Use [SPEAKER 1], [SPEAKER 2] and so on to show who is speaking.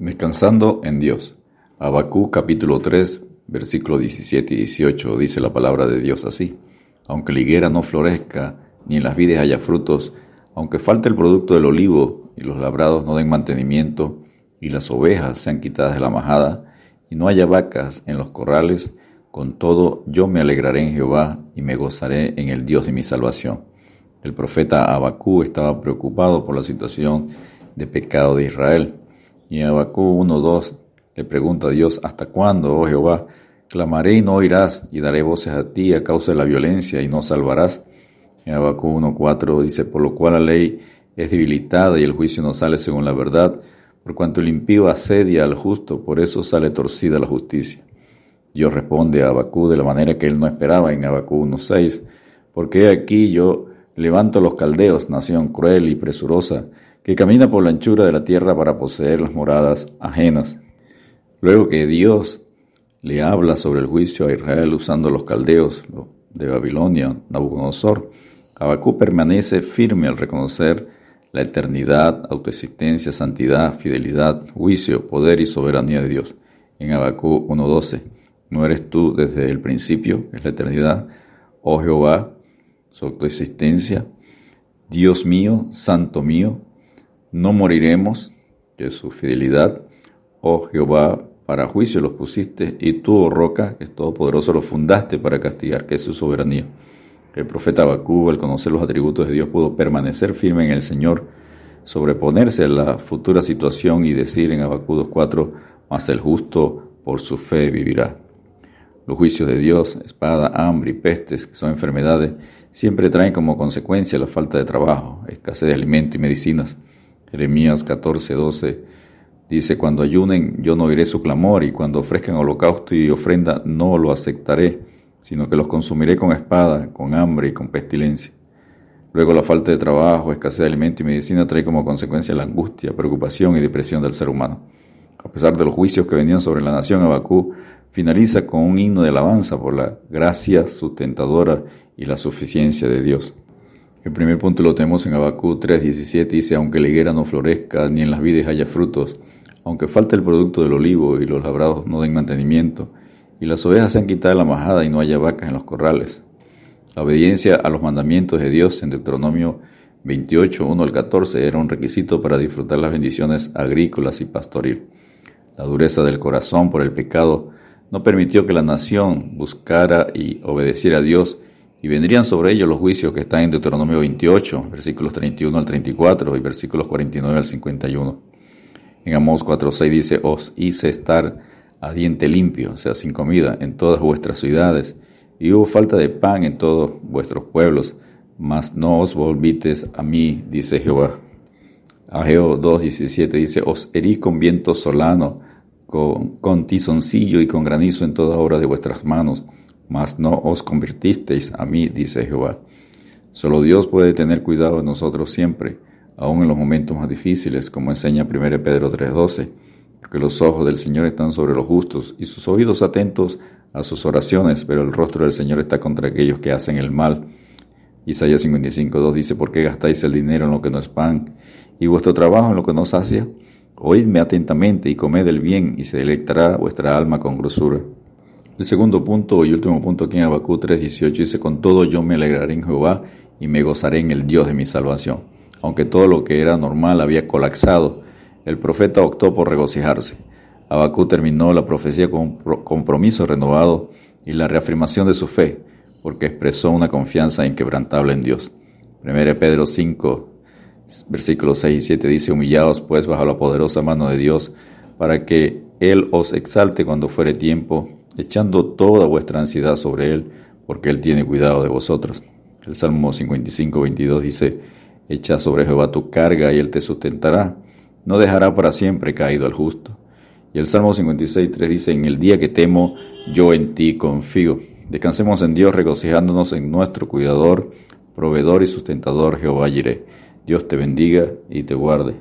[SPEAKER 1] Descansando en Dios. Abacú capítulo 3, versículo 17 y 18 dice la palabra de Dios así. Aunque la higuera no florezca, ni en las vides haya frutos, aunque falte el producto del olivo y los labrados no den mantenimiento, y las ovejas sean quitadas de la majada, y no haya vacas en los corrales, con todo yo me alegraré en Jehová y me gozaré en el Dios de mi salvación. El profeta Abacú estaba preocupado por la situación de pecado de Israel y en Abacú 1.2 le pregunta a Dios, ¿hasta cuándo, oh Jehová? Clamaré y no oirás, y daré voces a ti a causa de la violencia y no salvarás. En Abacú 1.4 dice, por lo cual la ley es debilitada y el juicio no sale según la verdad, por cuanto el impío asedia al justo, por eso sale torcida la justicia. Dios responde a Abacú de la manera que él no esperaba en Abacú 1.6, porque aquí yo levanto los caldeos, nación cruel y presurosa, que camina por la anchura de la tierra para poseer las moradas ajenas. Luego que Dios le habla sobre el juicio a Israel usando los caldeos de Babilonia, Nabucodonosor, Abacú permanece firme al reconocer la eternidad, autoexistencia, santidad, fidelidad, juicio, poder y soberanía de Dios. En Abacú 1.12, ¿no eres tú desde el principio, es la eternidad, oh Jehová, su autoexistencia, Dios mío, santo mío, no moriremos, que su fidelidad. Oh Jehová, para juicio los pusiste, y tú, oh roca, que es todopoderoso, los fundaste para castigar, que es su soberanía. El profeta Abacú, al conocer los atributos de Dios, pudo permanecer firme en el Señor, sobreponerse a la futura situación y decir en Abacú 2.4, mas el justo por su fe vivirá. Los juicios de Dios, espada, hambre y pestes, que son enfermedades, siempre traen como consecuencia la falta de trabajo, escasez de alimento y medicinas. Jeremías 14, 12 dice, cuando ayunen yo no oiré su clamor y cuando ofrezcan holocausto y ofrenda no lo aceptaré, sino que los consumiré con espada, con hambre y con pestilencia. Luego la falta de trabajo, escasez de alimento y medicina trae como consecuencia la angustia, preocupación y depresión del ser humano. A pesar de los juicios que venían sobre la nación, Abacú finaliza con un himno de alabanza por la gracia sustentadora y la suficiencia de Dios. El primer punto lo tenemos en Abacú 3.17, dice, aunque la higuera no florezca, ni en las vides haya frutos, aunque falte el producto del olivo y los labrados no den mantenimiento, y las ovejas sean quitadas la majada y no haya vacas en los corrales. La obediencia a los mandamientos de Dios en Deuteronomio 28, 1 al 14 era un requisito para disfrutar las bendiciones agrícolas y pastoril. La dureza del corazón por el pecado no permitió que la nación buscara y obedeciera a Dios y vendrían sobre ellos los juicios que están en Deuteronomio 28, versículos 31 al 34 y versículos 49 al 51. En Amós 4.6 dice, os hice estar a diente limpio, o sea, sin comida, en todas vuestras ciudades, y hubo falta de pan en todos vuestros pueblos, mas no os volvites a mí, dice Jehová. Ageo 2.17 dice, os herí con viento solano, con, con tizoncillo y con granizo en toda obra de vuestras manos, mas no os convirtisteis a mí, dice Jehová. Solo Dios puede tener cuidado de nosotros siempre, aun en los momentos más difíciles, como enseña 1 Pedro 3:12, porque los ojos del Señor están sobre los justos y sus oídos atentos a sus oraciones, pero el rostro del Señor está contra aquellos que hacen el mal. Isaías 55:2 dice, ¿por qué gastáis el dinero en lo que no es pan y vuestro trabajo en lo que no sacia? Oídme atentamente y comed el bien y se deleitará vuestra alma con grosura. El segundo punto y último punto aquí en Abacú 3.18 dice, con todo yo me alegraré en Jehová y me gozaré en el Dios de mi salvación. Aunque todo lo que era normal había colapsado, el profeta optó por regocijarse. Abacú terminó la profecía con un compromiso renovado y la reafirmación de su fe, porque expresó una confianza inquebrantable en Dios. 1 Pedro 5, versículos 6 y 7 dice, humillaos pues bajo la poderosa mano de Dios, para que Él os exalte cuando fuere tiempo echando toda vuestra ansiedad sobre Él, porque Él tiene cuidado de vosotros. El Salmo 55, 22 dice, Echa sobre Jehová tu carga y Él te sustentará, no dejará para siempre caído al justo. Y el Salmo 56, 3 dice, En el día que temo, yo en ti confío. Descansemos en Dios, regocijándonos en nuestro cuidador, proveedor y sustentador Jehová Jireh. Dios te bendiga y te guarde.